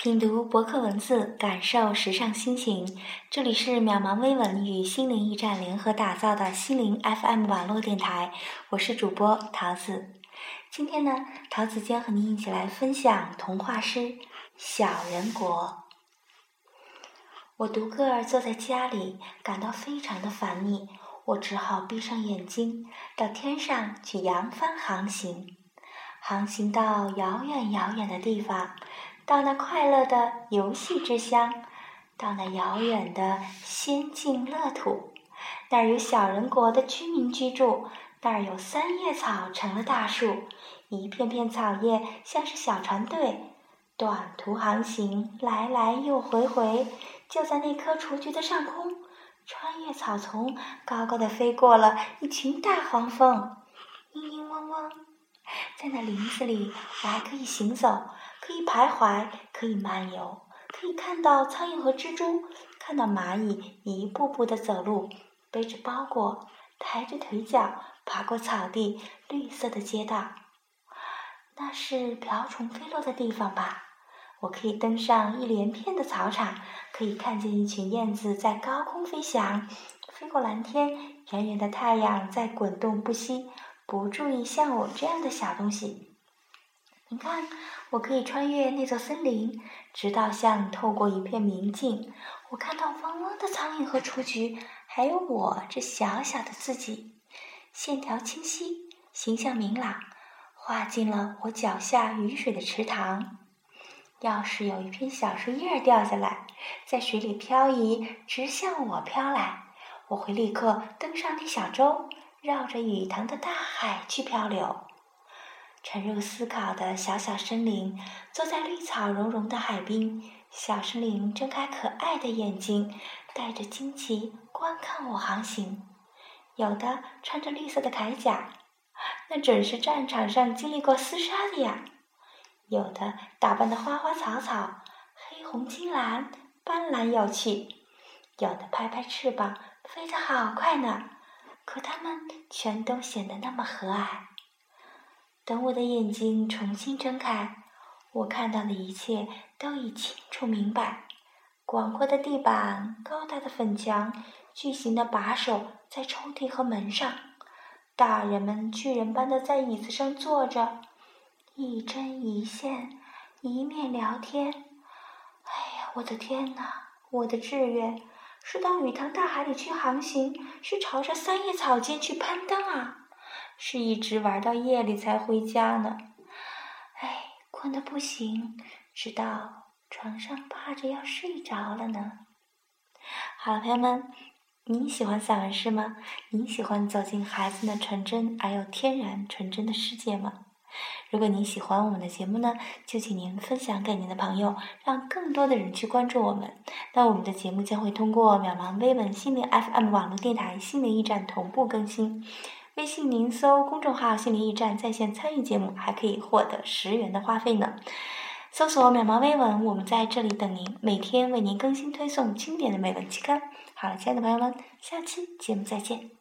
品读博客文字，感受时尚心情。这里是渺茫微文与心灵驿站联合打造的心灵 FM 网络电台，我是主播桃子。今天呢，桃子将和您一起来分享童话诗《小人国》。我独个儿坐在家里，感到非常的烦腻，我只好闭上眼睛，到天上去扬帆航行，航行到遥远遥远的地方。到那快乐的游戏之乡，到那遥远的仙境乐土，那儿有小人国的居民居住，那儿有三叶草成了大树，一片片草叶像是小船队，短途航行，来来又回回，就在那棵雏菊的上空，穿越草丛，高高的飞过了一群大黄蜂，嘤嘤嗡嗡，在那林子里，我还可以行走。可以徘徊，可以漫游，可以看到苍蝇和蜘蛛，看到蚂蚁一步步的走路，背着包裹，抬着腿脚，爬过草地，绿色的街道。那是瓢虫飞落的地方吧？我可以登上一连片的草场，可以看见一群燕子在高空飞翔，飞过蓝天，圆圆的太阳在滚动不息，不注意像我这样的小东西。你看，我可以穿越那座森林，直到像透过一片明镜，我看到嗡嗡的苍蝇和雏菊，还有我这小小的自己，线条清晰，形象明朗，画进了我脚下雨水的池塘。要是有一片小树叶掉下来，在水里漂移，直向我飘来，我会立刻登上那小舟，绕着雨塘的大海去漂流。沉入思考的小小生灵，坐在绿草茸茸的海滨。小生灵睁开可爱的眼睛，带着惊奇观看我航行。有的穿着绿色的铠甲，那准是战场上经历过厮杀的呀。有的打扮的花花草草，黑红金蓝，斑斓有趣。有的拍拍翅膀，飞得好快呢。可它们全都显得那么和蔼。等我的眼睛重新睁开，我看到的一切都已清楚明白：广阔的地板，高大的粉墙，巨型的把手在抽屉和门上，大人们巨人般的在椅子上坐着，一针一线，一面聊天。哎呀，我的天哪！我的志愿是到雨塘大海里去航行，是朝着三叶草间去攀登啊！是一直玩到夜里才回家呢，哎，困得不行，直到床上趴着要睡着了呢。好了，朋友们，你喜欢散文诗吗？你喜欢走进孩子的纯真而又天然纯真的世界吗？如果您喜欢我们的节目呢，就请您分享给您的朋友，让更多的人去关注我们。那我们的节目将会通过渺茫微文心灵 FM 网络电台心灵驿站同步更新。微信您搜公众号“心灵驿站”在线参与节目，还可以获得十元的话费呢。搜索“渺茫微文”，我们在这里等您，每天为您更新推送经典的美文期刊。好了，亲爱的朋友们，下期节目再见。